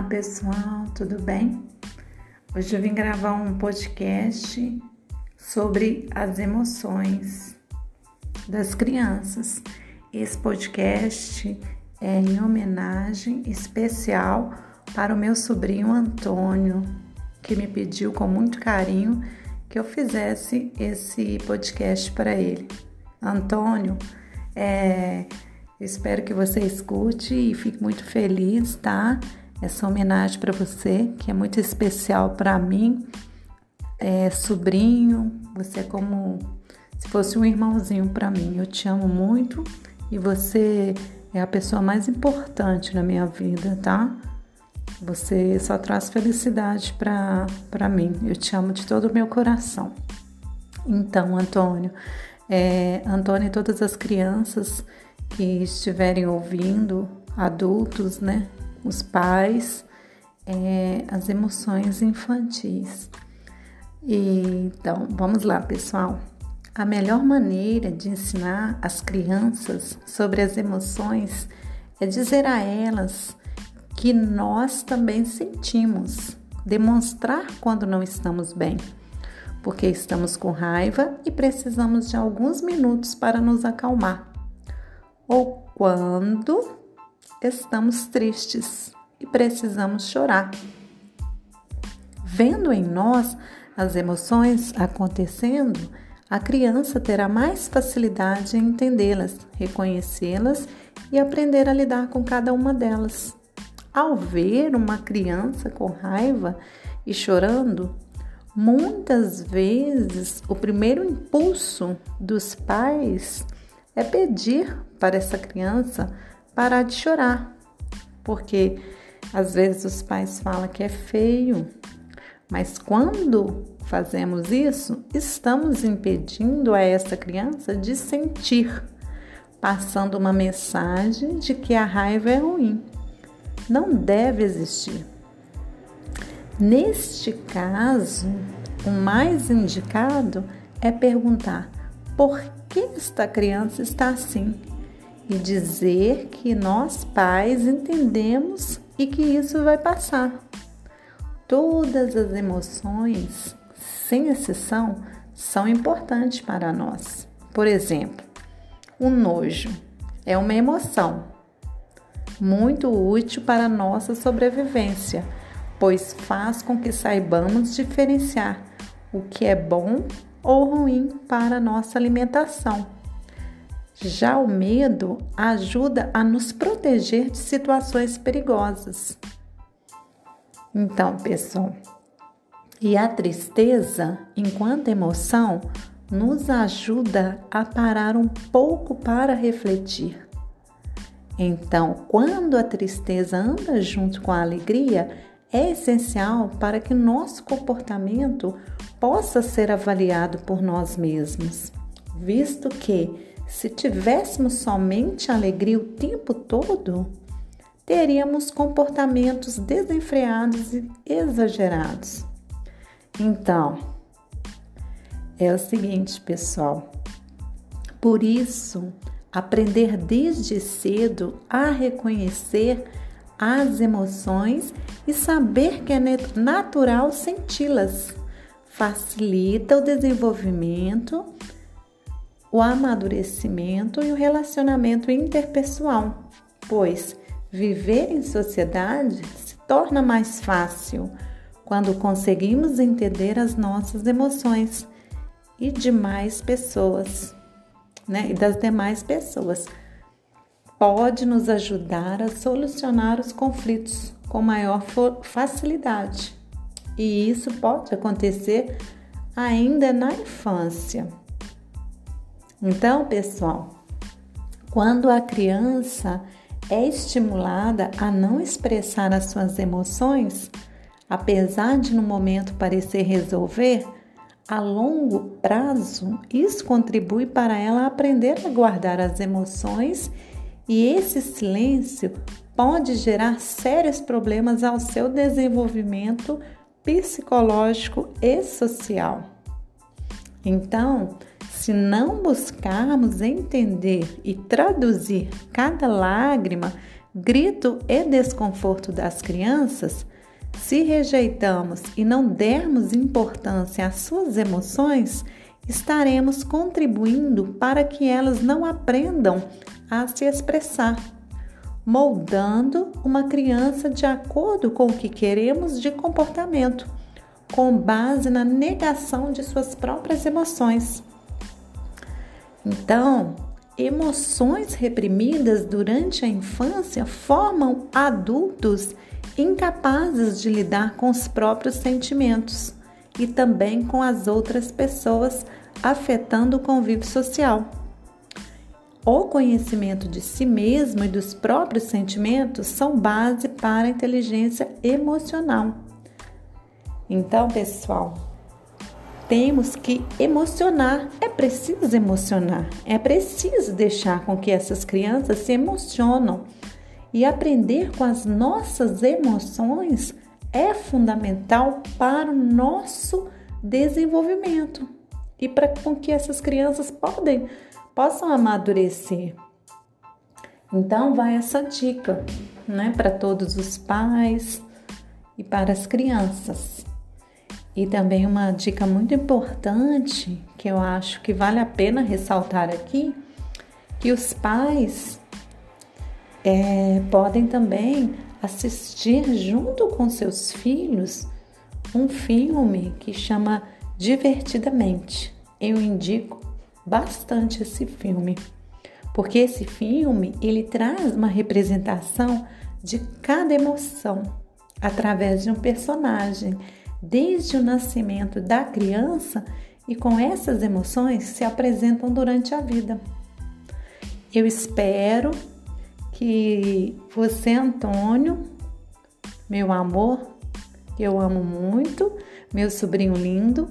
Olá pessoal, tudo bem? Hoje eu vim gravar um podcast sobre as emoções das crianças. Esse podcast é em homenagem especial para o meu sobrinho Antônio, que me pediu com muito carinho que eu fizesse esse podcast para ele. Antônio, é, espero que você escute e fique muito feliz, tá? Essa homenagem para você, que é muito especial para mim. É, sobrinho, você é como se fosse um irmãozinho para mim. Eu te amo muito e você é a pessoa mais importante na minha vida, tá? Você só traz felicidade para mim. Eu te amo de todo o meu coração. Então, Antônio, é, Antônio e todas as crianças que estiverem ouvindo, adultos, né? Os pais, é, as emoções infantis. E, então, vamos lá, pessoal. A melhor maneira de ensinar as crianças sobre as emoções é dizer a elas que nós também sentimos, demonstrar quando não estamos bem, porque estamos com raiva e precisamos de alguns minutos para nos acalmar, ou quando estamos tristes e precisamos chorar. Vendo em nós as emoções acontecendo, a criança terá mais facilidade em entendê-las, reconhecê-las e aprender a lidar com cada uma delas. Ao ver uma criança com raiva e chorando, muitas vezes o primeiro impulso dos pais é pedir para essa criança parar de chorar, porque às vezes os pais falam que é feio, mas quando fazemos isso, estamos impedindo a essa criança de sentir, passando uma mensagem de que a raiva é ruim. Não deve existir. Neste caso, o mais indicado é perguntar por que esta criança está assim e dizer que nós pais entendemos e que isso vai passar. Todas as emoções, sem exceção, são importantes para nós. Por exemplo, o nojo é uma emoção muito útil para a nossa sobrevivência, pois faz com que saibamos diferenciar o que é bom ou ruim para a nossa alimentação. Já o medo ajuda a nos proteger de situações perigosas. Então, pessoal, e a tristeza, enquanto emoção, nos ajuda a parar um pouco para refletir. Então, quando a tristeza anda junto com a alegria, é essencial para que nosso comportamento possa ser avaliado por nós mesmos, visto que se tivéssemos somente alegria o tempo todo, teríamos comportamentos desenfreados e exagerados. Então, é o seguinte, pessoal. Por isso, aprender desde cedo a reconhecer as emoções e saber que é natural senti-las facilita o desenvolvimento o amadurecimento e o relacionamento interpessoal, pois viver em sociedade se torna mais fácil quando conseguimos entender as nossas emoções e demais pessoas, né? E das demais pessoas. Pode nos ajudar a solucionar os conflitos com maior facilidade. E isso pode acontecer ainda na infância. Então, pessoal, quando a criança é estimulada a não expressar as suas emoções, apesar de no momento parecer resolver, a longo prazo isso contribui para ela aprender a guardar as emoções e esse silêncio pode gerar sérios problemas ao seu desenvolvimento psicológico e social. Então, se não buscarmos entender e traduzir cada lágrima grito e desconforto das crianças, se rejeitamos e não dermos importância às suas emoções, estaremos contribuindo para que elas não aprendam a se expressar, moldando uma criança de acordo com o que queremos de comportamento, com base na negação de suas próprias emoções. Então, emoções reprimidas durante a infância formam adultos incapazes de lidar com os próprios sentimentos e também com as outras pessoas, afetando o convívio social. O conhecimento de si mesmo e dos próprios sentimentos são base para a inteligência emocional. Então, pessoal, temos que emocionar. É preciso emocionar. É preciso deixar com que essas crianças se emocionam. E aprender com as nossas emoções é fundamental para o nosso desenvolvimento e para com que essas crianças podem, possam amadurecer. Então vai essa dica, né, para todos os pais e para as crianças. E também uma dica muito importante que eu acho que vale a pena ressaltar aqui, que os pais é, podem também assistir junto com seus filhos um filme que chama Divertidamente. Eu indico bastante esse filme, porque esse filme ele traz uma representação de cada emoção através de um personagem desde o nascimento da criança e com essas emoções se apresentam durante a vida. Eu espero que você, Antônio, meu amor, que eu amo muito, meu sobrinho lindo,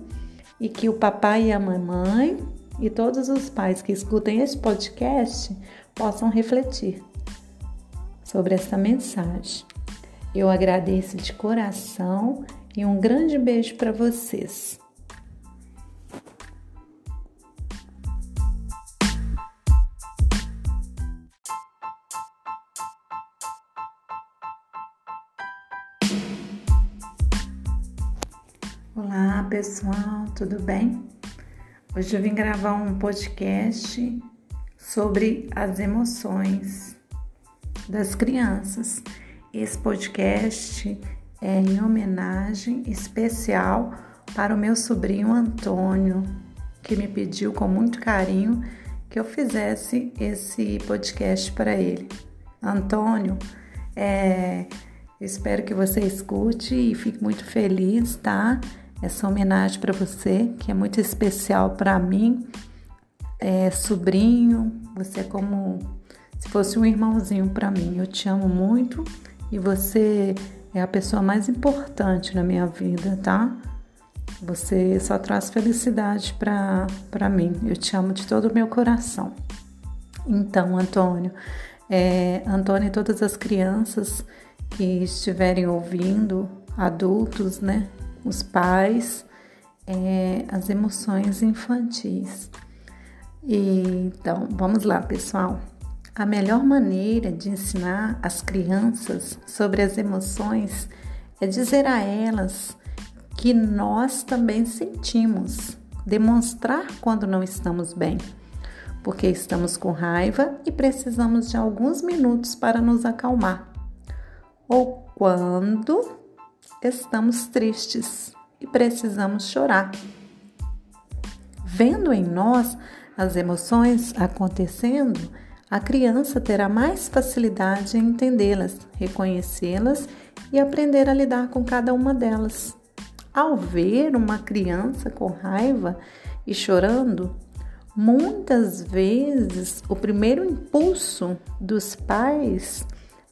e que o papai e a mamãe e todos os pais que escutem esse podcast possam refletir sobre essa mensagem. Eu agradeço de coração e um grande beijo para vocês. Olá pessoal, tudo bem? Hoje eu vim gravar um podcast sobre as emoções das crianças. Esse podcast é em homenagem especial para o meu sobrinho Antônio, que me pediu com muito carinho que eu fizesse esse podcast para ele. Antônio, é, espero que você escute e fique muito feliz, tá? Essa homenagem para você, que é muito especial para mim, é, sobrinho, você é como se fosse um irmãozinho para mim. Eu te amo muito e você é a pessoa mais importante na minha vida, tá? Você só traz felicidade para mim. Eu te amo de todo o meu coração. Então, Antônio, é, Antônio e todas as crianças que estiverem ouvindo, adultos, né? Os pais, é, as emoções infantis. E, então, vamos lá, pessoal. A melhor maneira de ensinar as crianças sobre as emoções é dizer a elas que nós também sentimos, demonstrar quando não estamos bem, porque estamos com raiva e precisamos de alguns minutos para nos acalmar, ou quando estamos tristes e precisamos chorar. Vendo em nós as emoções acontecendo, a criança terá mais facilidade em entendê-las, reconhecê-las e aprender a lidar com cada uma delas. Ao ver uma criança com raiva e chorando, muitas vezes o primeiro impulso dos pais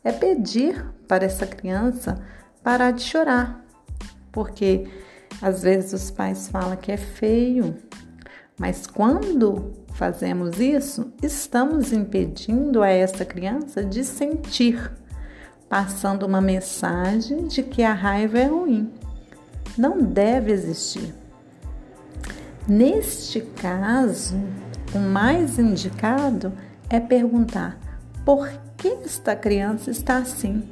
é pedir para essa criança parar de chorar, porque às vezes os pais falam que é feio, mas quando fazemos isso, estamos impedindo a essa criança de sentir, passando uma mensagem de que a raiva é ruim. Não deve existir. Neste caso, o mais indicado é perguntar: por que esta criança está assim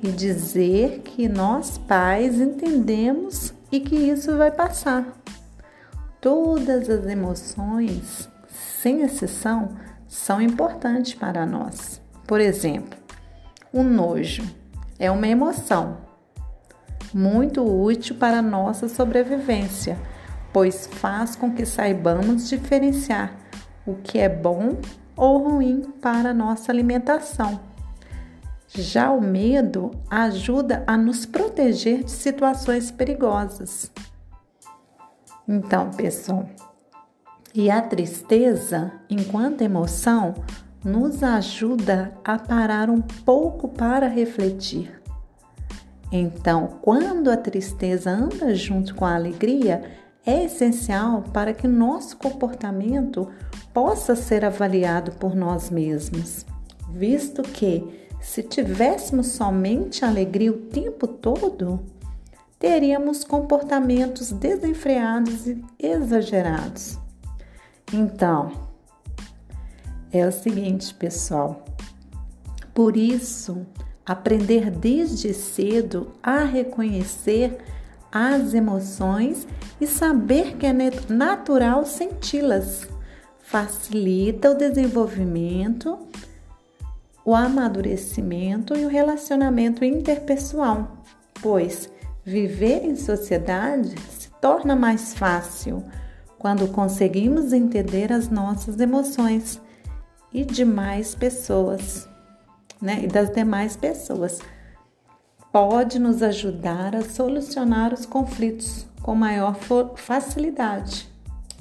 e dizer que nós pais entendemos e que isso vai passar. Todas as emoções, sem exceção, são importantes para nós. Por exemplo, o nojo é uma emoção muito útil para nossa sobrevivência, pois faz com que saibamos diferenciar o que é bom ou ruim para nossa alimentação. Já o medo ajuda a nos proteger de situações perigosas. Então, pessoal, e a tristeza, enquanto emoção, nos ajuda a parar um pouco para refletir. Então, quando a tristeza anda junto com a alegria, é essencial para que nosso comportamento possa ser avaliado por nós mesmos, visto que, se tivéssemos somente alegria o tempo todo, teríamos comportamentos desenfreados e exagerados. Então, é o seguinte, pessoal. Por isso, aprender desde cedo a reconhecer as emoções e saber que é natural senti-las facilita o desenvolvimento, o amadurecimento e o relacionamento interpessoal, pois viver em sociedade se torna mais fácil quando conseguimos entender as nossas emoções e de mais pessoas, né? E das demais pessoas. Pode nos ajudar a solucionar os conflitos com maior facilidade.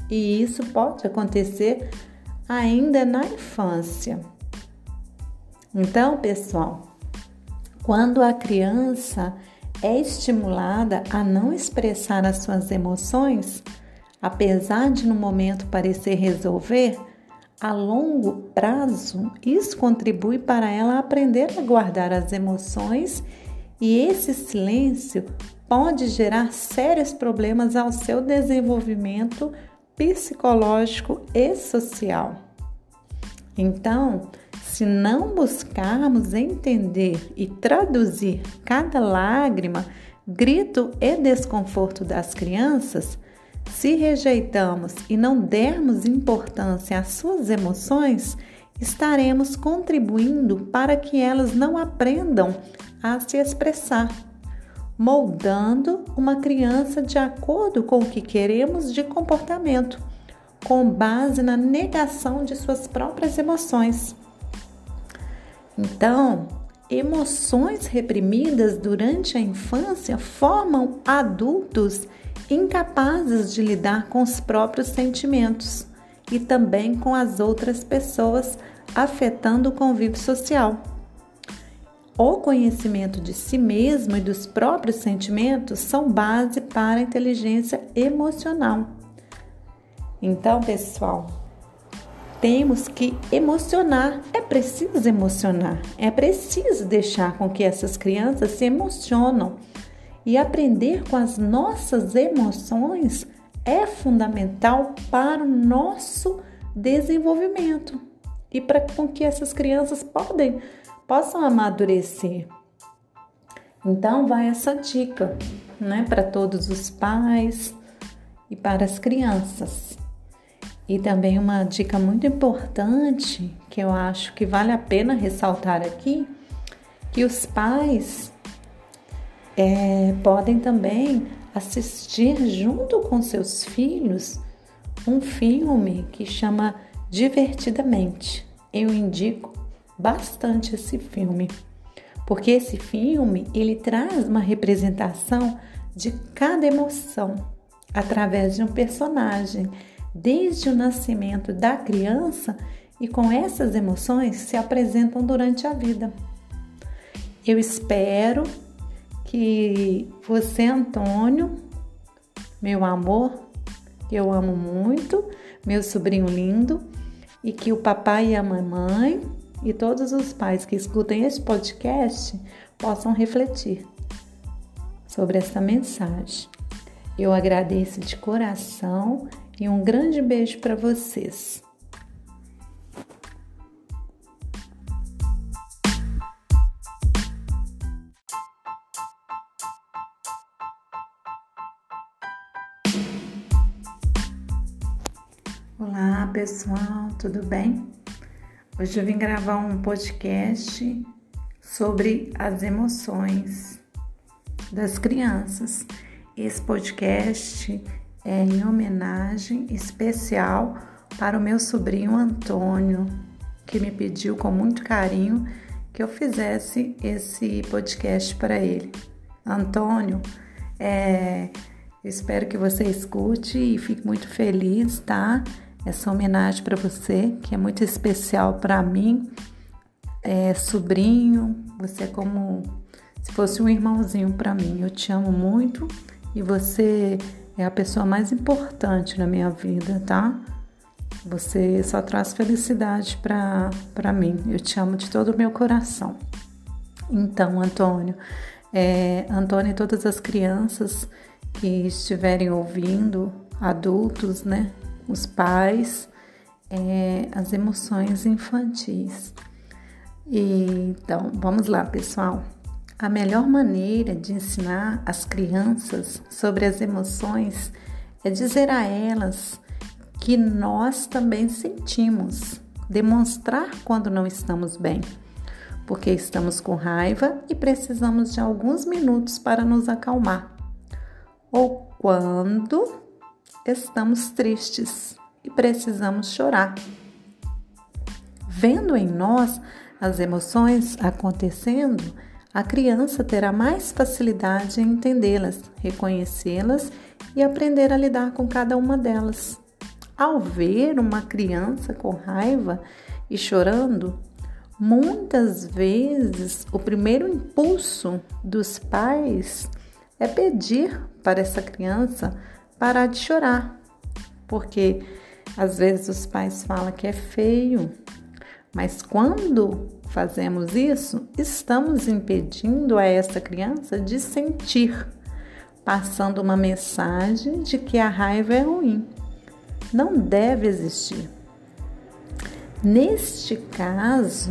E isso pode acontecer ainda na infância. Então, pessoal, quando a criança é estimulada a não expressar as suas emoções, apesar de no momento parecer resolver, a longo prazo, isso contribui para ela aprender a guardar as emoções e esse silêncio pode gerar sérios problemas ao seu desenvolvimento psicológico e social. Então, se não buscarmos entender e traduzir cada lágrima, grito e desconforto das crianças, se rejeitamos e não dermos importância às suas emoções, estaremos contribuindo para que elas não aprendam a se expressar, moldando uma criança de acordo com o que queremos de comportamento, com base na negação de suas próprias emoções. Então, emoções reprimidas durante a infância formam adultos incapazes de lidar com os próprios sentimentos e também com as outras pessoas, afetando o convívio social. O conhecimento de si mesmo e dos próprios sentimentos são base para a inteligência emocional. Então, pessoal, temos que emocionar, é preciso emocionar, é preciso deixar com que essas crianças se emocionam e aprender com as nossas emoções é fundamental para o nosso desenvolvimento e para com que essas crianças podem, possam amadurecer. Então vai essa dica, né, para todos os pais e para as crianças. E também uma dica muito importante que eu acho que vale a pena ressaltar aqui, que os pais é, podem também assistir junto com seus filhos um filme que chama Divertidamente. Eu indico bastante esse filme, porque esse filme ele traz uma representação de cada emoção através de um personagem, desde o nascimento da criança e com essas emoções se apresentam durante a vida. Eu espero que você, Antônio, meu amor, que eu amo muito, meu sobrinho lindo, e que o papai e a mamãe e todos os pais que escutem esse podcast possam refletir sobre essa mensagem. Eu agradeço de coração e um grande beijo para vocês. Pessoal, tudo bem? Hoje eu vim gravar um podcast sobre as emoções das crianças. Esse podcast é em homenagem especial para o meu sobrinho Antônio, que me pediu com muito carinho que eu fizesse esse podcast para ele. Antônio, é, espero que você escute e fique muito feliz, tá? Essa homenagem para você, que é muito especial para mim, é, sobrinho, você é como se fosse um irmãozinho para mim. Eu te amo muito e você é a pessoa mais importante na minha vida, tá? Você só traz felicidade para mim. Eu te amo de todo o meu coração. Então, Antônio, é, Antônio e todas as crianças que estiverem ouvindo, adultos, né? Os pais, é, as emoções infantis. E, então, vamos lá, pessoal. A melhor maneira de ensinar as crianças sobre as emoções é dizer a elas que nós também sentimos, demonstrar quando não estamos bem, porque estamos com raiva e precisamos de alguns minutos para nos acalmar, ou quando estamos tristes e precisamos chorar. Vendo em nós as emoções acontecendo, a criança terá mais facilidade em entendê-las, reconhecê-las e aprender a lidar com cada uma delas. Ao ver uma criança com raiva e chorando, muitas vezes o primeiro impulso dos pais é pedir para essa criança parar de chorar, porque às vezes os pais falam que é feio, mas quando fazemos isso, estamos impedindo a essa criança de sentir, passando uma mensagem de que a raiva é ruim. Não deve existir. Neste caso,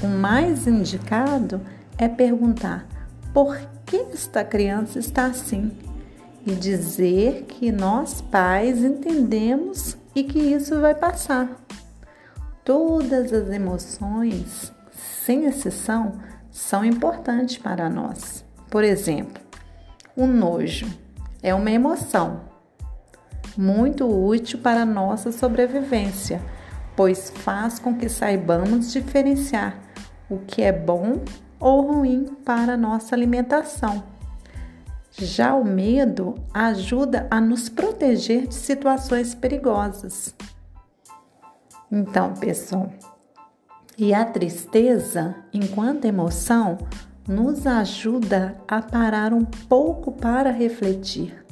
o mais indicado é perguntar por que esta criança está assim e dizer que nós pais entendemos e que isso vai passar. Todas as emoções, sem exceção, são importantes para nós. Por exemplo, o nojo é uma emoção muito útil para a nossa sobrevivência, pois faz com que saibamos diferenciar o que é bom ou ruim para a nossa alimentação. Já o medo ajuda a nos proteger de situações perigosas. Então, pessoal, e a tristeza, enquanto emoção, nos ajuda a parar um pouco para refletir.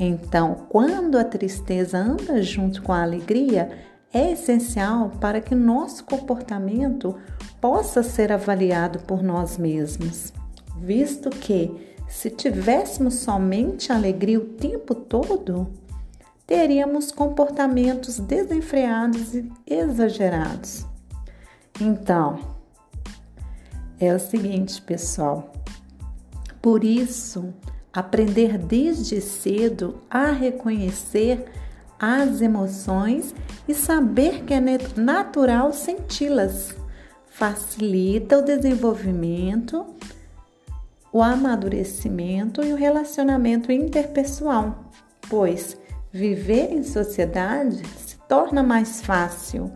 Então, quando a tristeza anda junto com a alegria, é essencial para que nosso comportamento possa ser avaliado por nós mesmos, visto que se tivéssemos somente alegria o tempo todo, teríamos comportamentos desenfreados e exagerados. Então, é o seguinte, pessoal. Por isso, aprender desde cedo a reconhecer as emoções e saber que é natural senti-las facilita o desenvolvimento, o amadurecimento e o relacionamento interpessoal, pois Viver em sociedade se torna mais fácil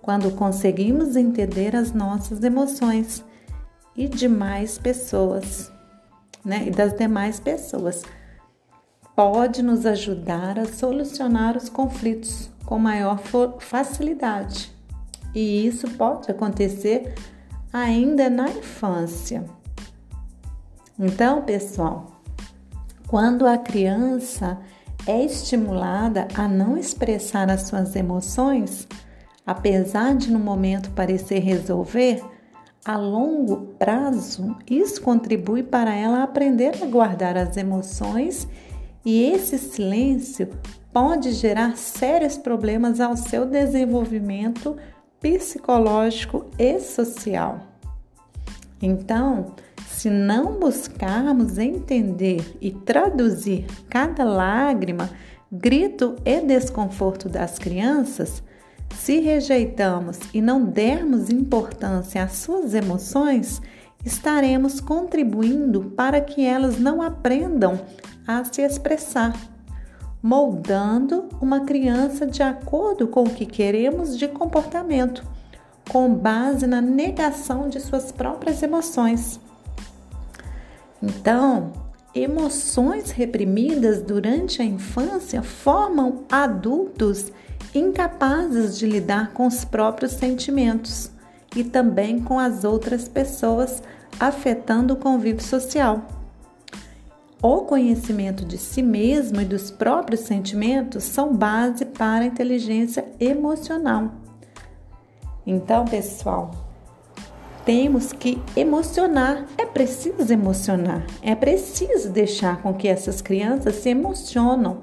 quando conseguimos entender as nossas emoções e de mais pessoas, né? E das demais pessoas. Pode nos ajudar a solucionar os conflitos com maior facilidade. E isso pode acontecer ainda na infância. Então, pessoal, quando a criança é estimulada a não expressar as suas emoções, apesar de no momento parecer resolver, a longo prazo isso contribui para ela aprender a guardar as emoções e esse silêncio pode gerar sérios problemas ao seu desenvolvimento psicológico e social. Então, se não buscarmos entender e traduzir cada lágrima, grito e desconforto das crianças, se rejeitamos e não dermos importância às suas emoções, estaremos contribuindo para que elas não aprendam a se expressar, moldando uma criança de acordo com o que queremos de comportamento, com base na negação de suas próprias emoções. Então, emoções reprimidas durante a infância formam adultos incapazes de lidar com os próprios sentimentos e também com as outras pessoas, afetando o convívio social. O conhecimento de si mesmo e dos próprios sentimentos são base para a inteligência emocional. Então, pessoal, temos que emocionar. É preciso emocionar. É preciso deixar com que essas crianças se emocionam.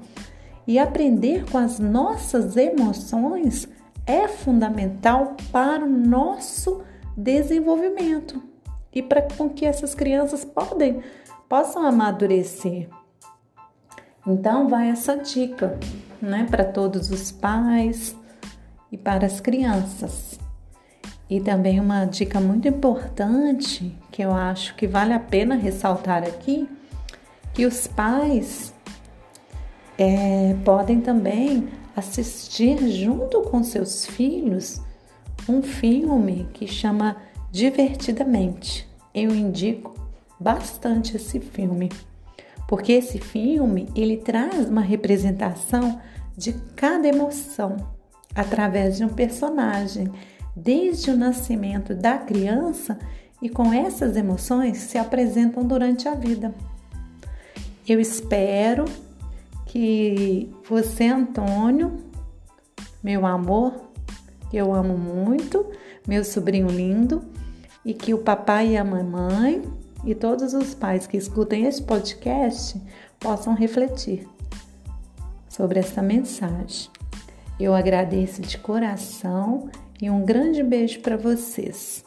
E aprender com as nossas emoções é fundamental para o nosso desenvolvimento e para com que essas crianças podem, possam amadurecer. Então vai essa dica, né, para todos os pais e para as crianças. E também uma dica muito importante que eu acho que vale a pena ressaltar aqui, que os pais é, podem também assistir junto com seus filhos um filme que chama Divertidamente. Eu indico bastante esse filme, porque esse filme ele traz uma representação de cada emoção através de um personagem desde o nascimento da criança e com essas emoções se apresentam durante a vida. Eu espero que você, Antônio, meu amor, que eu amo muito, meu sobrinho lindo, e que o papai e a mamãe e todos os pais que escutem esse podcast possam refletir sobre essa mensagem. Eu agradeço de coração e um grande beijo para vocês.